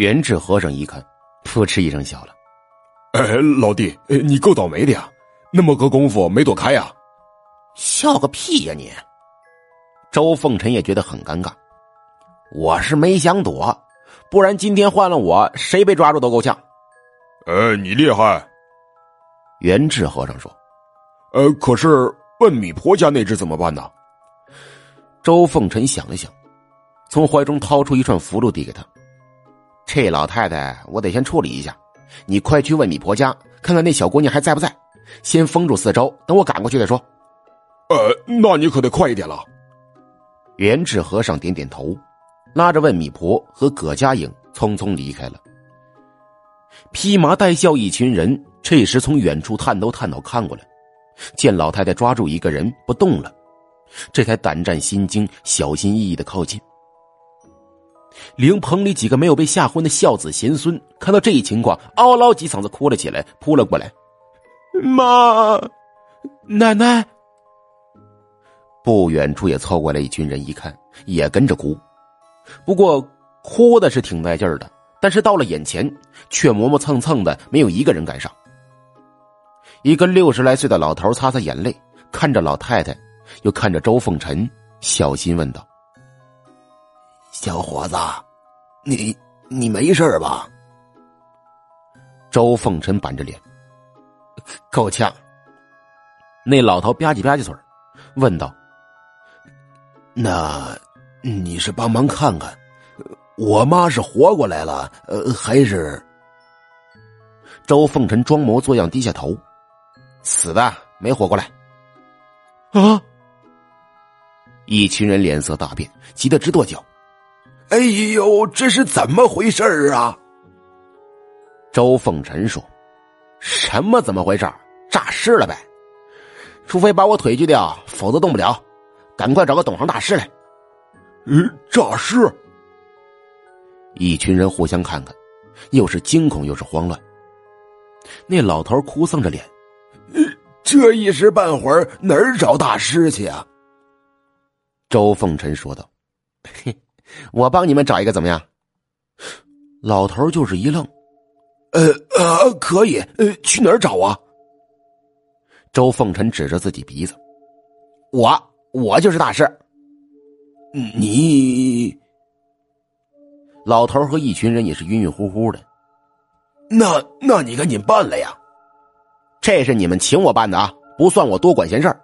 元智和尚一看，扑哧一声笑了：“哎，老弟，你够倒霉的呀！那么个功夫没躲开呀？笑个屁呀你！”周凤臣也觉得很尴尬。我是没想躲，不然今天换了我，谁被抓住都够呛。呃，你厉害。元智和尚说：“呃，可是问米婆家那只怎么办呢？”周凤臣想了想，从怀中掏出一串符箓递给他。这老太太，我得先处理一下。你快去问米婆家，看看那小姑娘还在不在。先封住四周，等我赶过去再说。呃，那你可得快一点了。元智和尚点点头，拉着问米婆和葛佳颖匆匆离开了。披麻戴孝一群人这时从远处探头探脑看过来，见老太太抓住一个人不动了，这才胆战心惊，小心翼翼的靠近。灵棚里几个没有被吓昏的孝子贤孙看到这一情况，嗷嗷几嗓子哭了起来，扑了过来。妈，奶奶。不远处也凑过来一群人，一看也跟着哭，不过哭的是挺带劲儿的，但是到了眼前却磨磨蹭蹭的，没有一个人敢上。一个六十来岁的老头擦擦眼泪，看着老太太，又看着周凤臣，小心问道。小伙子，你你没事吧？周凤臣板着脸，够呛。那老头吧唧吧唧嘴问道：“那你是帮忙看看，我妈是活过来了，呃，还是？”周凤臣装模作样低下头：“死的，没活过来。”啊！一群人脸色大变，急得直跺脚。哎呦，这是怎么回事啊？周凤臣说：“什么怎么回事？诈尸了呗！除非把我腿锯掉，否则动不了。赶快找个懂行大师来。”嗯，诈尸！一群人互相看看，又是惊恐又是慌乱。那老头哭丧着脸：“这一时半会儿哪儿找大师去啊？”周凤臣说道：“嘿。”我帮你们找一个怎么样？老头就是一愣，呃呃，可以，呃，去哪儿找啊？周凤臣指着自己鼻子，我我就是大师。你，老头和一群人也是晕晕乎乎的。那那你赶紧办了呀！这是你们请我办的啊，不算我多管闲事儿。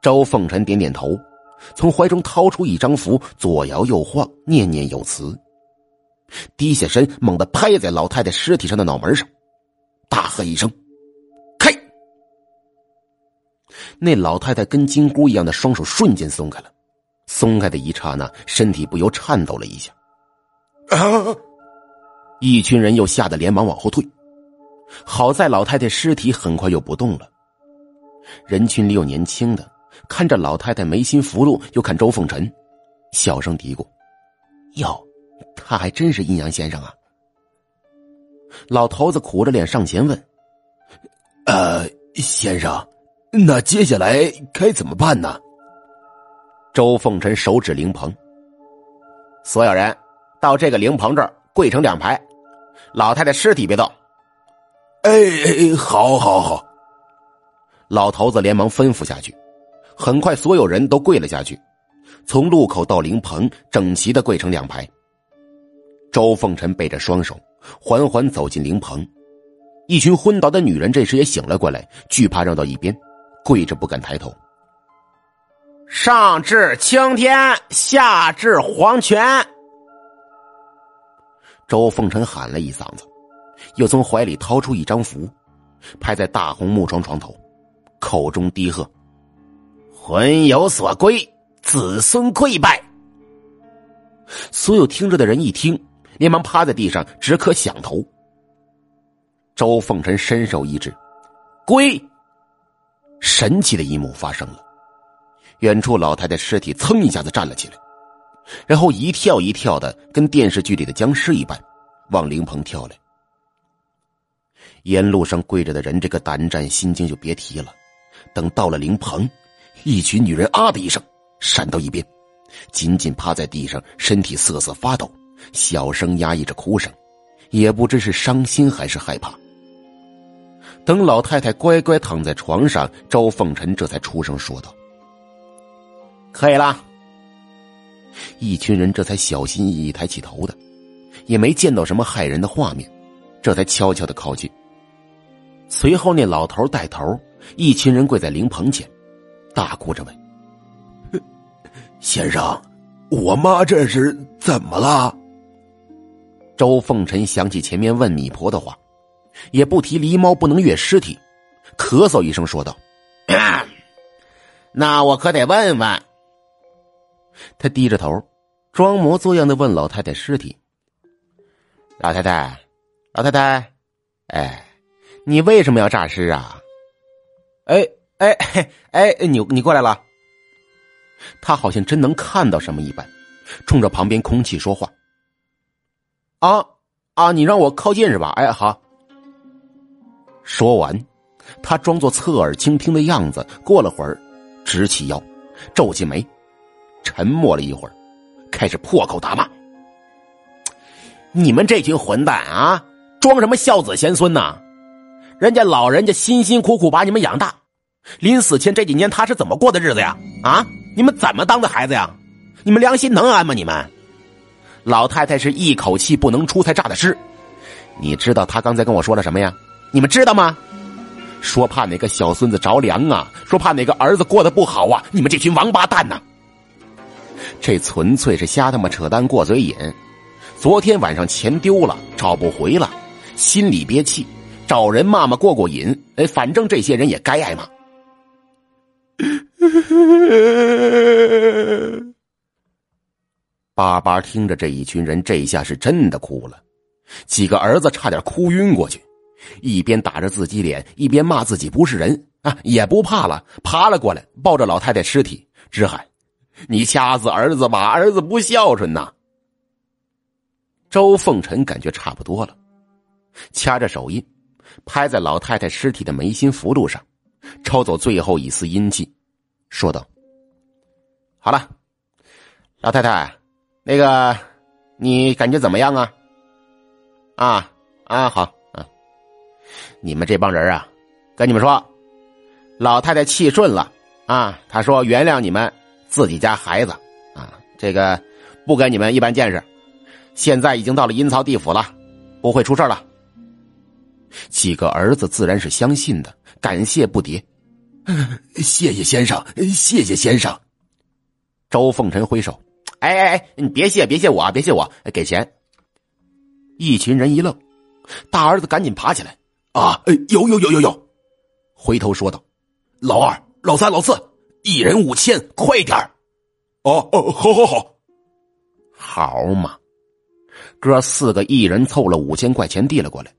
周凤臣点点头。从怀中掏出一张符，左摇右晃，念念有词。低下身，猛地拍在老太太尸体上的脑门上，大喝一声：“开！”那老太太跟金箍一样的双手瞬间松开了，松开的一刹那，身体不由颤抖了一下。啊！一群人又吓得连忙往后退。好在老太太尸体很快又不动了。人群里有年轻的。看着老太太眉心符箓，又看周凤臣，小声嘀咕：“哟，他还真是阴阳先生啊。”老头子苦着脸上前问：“呃，先生，那接下来该怎么办呢？”周凤臣手指灵棚：“所有人到这个灵棚这儿跪成两排，老太太尸体别动。”“哎，好，好，好。”老头子连忙吩咐下去。很快，所有人都跪了下去，从路口到灵棚，整齐的跪成两排。周凤臣背着双手，缓缓走进灵棚。一群昏倒的女人这时也醒了过来，惧怕绕到一边，跪着不敢抬头。上至青天，下至黄泉。周凤臣喊了一嗓子，又从怀里掏出一张符，拍在大红木床床头，口中低喝。魂有所归，子孙跪拜。所有听着的人一听，连忙趴在地上直磕响头。周凤臣伸手一指，归。神奇的一幕发生了，远处老太太尸体噌一下子站了起来，然后一跳一跳的，跟电视剧里的僵尸一般，往灵棚跳来。沿路上跪着的人，这个胆战心惊就别提了。等到了灵棚。一群女人啊的一声，闪到一边，紧紧趴在地上，身体瑟瑟发抖，小声压抑着哭声，也不知是伤心还是害怕。等老太太乖乖躺在床上，周凤臣这才出声说道：“可以了。”一群人这才小心翼翼抬起头的，也没见到什么骇人的画面，这才悄悄的靠近。随后，那老头带头，一群人跪在灵棚前，大哭着问：“先生，我妈这是怎么了？”周凤臣想起前面问米婆的话。也不提狸猫不能越尸体，咳嗽一声说道：“那我可得问问。”他低着头，装模作样的问老太太尸体：“老太太，老太太，哎，你为什么要诈尸啊？”“哎哎嘿哎，你你过来了。”他好像真能看到什么一般，冲着旁边空气说话：“啊啊，你让我靠近是吧？哎，好。”说完，他装作侧耳倾听的样子。过了会儿，直起腰，皱起眉，沉默了一会儿，开始破口大骂：“你们这群混蛋啊，装什么孝子贤孙呢？人家老人家辛辛苦苦把你们养大，临死前这几年他是怎么过的日子呀？啊，你们怎么当的孩子呀？你们良心能安吗？你们？老太太是一口气不能出才诈的尸，你知道他刚才跟我说了什么呀？”你们知道吗？说怕哪个小孙子着凉啊，说怕哪个儿子过得不好啊！你们这群王八蛋呐！这纯粹是瞎他妈扯淡过嘴瘾。昨天晚上钱丢了，找不回了，心里憋气，找人骂骂过过瘾。哎，反正这些人也该挨骂。巴巴听着这一群人，这一下是真的哭了，几个儿子差点哭晕过去。一边打着自己脸，一边骂自己不是人啊！也不怕了，爬了过来，抱着老太太尸体，直喊：“你掐死儿子吧，儿子不孝顺呐！”周凤臣感觉差不多了，掐着手印，拍在老太太尸体的眉心符箓上，抽走最后一丝阴气，说道：“好了，老太太，那个，你感觉怎么样啊？啊啊，好啊。”你们这帮人啊，跟你们说，老太太气顺了啊，她说原谅你们自己家孩子啊，这个不跟你们一般见识，现在已经到了阴曹地府了，不会出事了。几个儿子自然是相信的，感谢不迭，谢谢先生，谢谢先生。周凤臣挥手，哎哎哎，你别谢，别谢我，别谢我，给钱。一群人一愣，大儿子赶紧爬起来。啊，有有有有有，回头说道：“老二、老三、老四，一人五千，快点儿！”哦哦，好好好，好嘛！哥四个一人凑了五千块钱递了过来。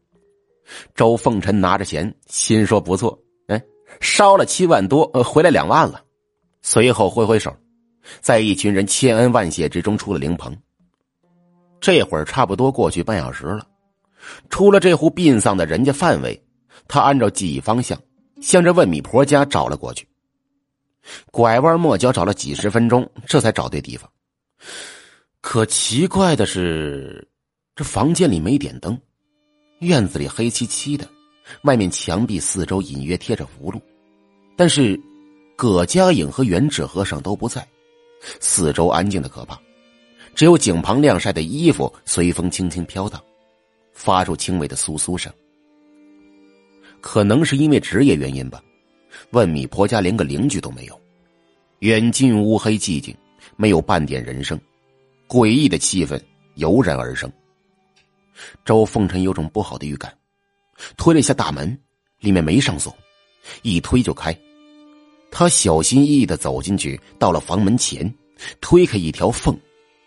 周凤臣拿着钱，心说不错，哎，烧了七万多，回来两万了。随后挥挥手，在一群人千恩万谢之中出了灵棚。这会儿差不多过去半小时了。出了这户殡丧的人家范围，他按照记忆方向，向着问米婆家找了过去。拐弯抹角找了几十分钟，这才找对地方。可奇怪的是，这房间里没点灯，院子里黑漆漆的，外面墙壁四周隐约贴着符箓，但是葛家影和元志和尚都不在，四周安静的可怕，只有井旁晾晒的衣服随风轻轻飘荡。发出轻微的簌簌声，可能是因为职业原因吧。问米婆家连个邻居都没有，远近乌黑寂静，没有半点人声，诡异的气氛油然而生。周凤臣有种不好的预感，推了一下大门，里面没上锁，一推就开。他小心翼翼的走进去，到了房门前，推开一条缝，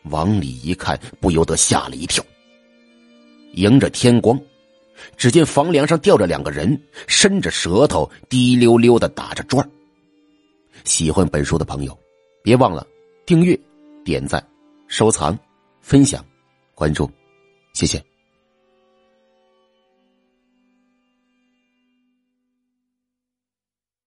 往里一看，不由得吓了一跳。迎着天光，只见房梁上吊着两个人，伸着舌头，滴溜溜的打着转喜欢本书的朋友，别忘了订阅、点赞、收藏、分享、关注，谢谢。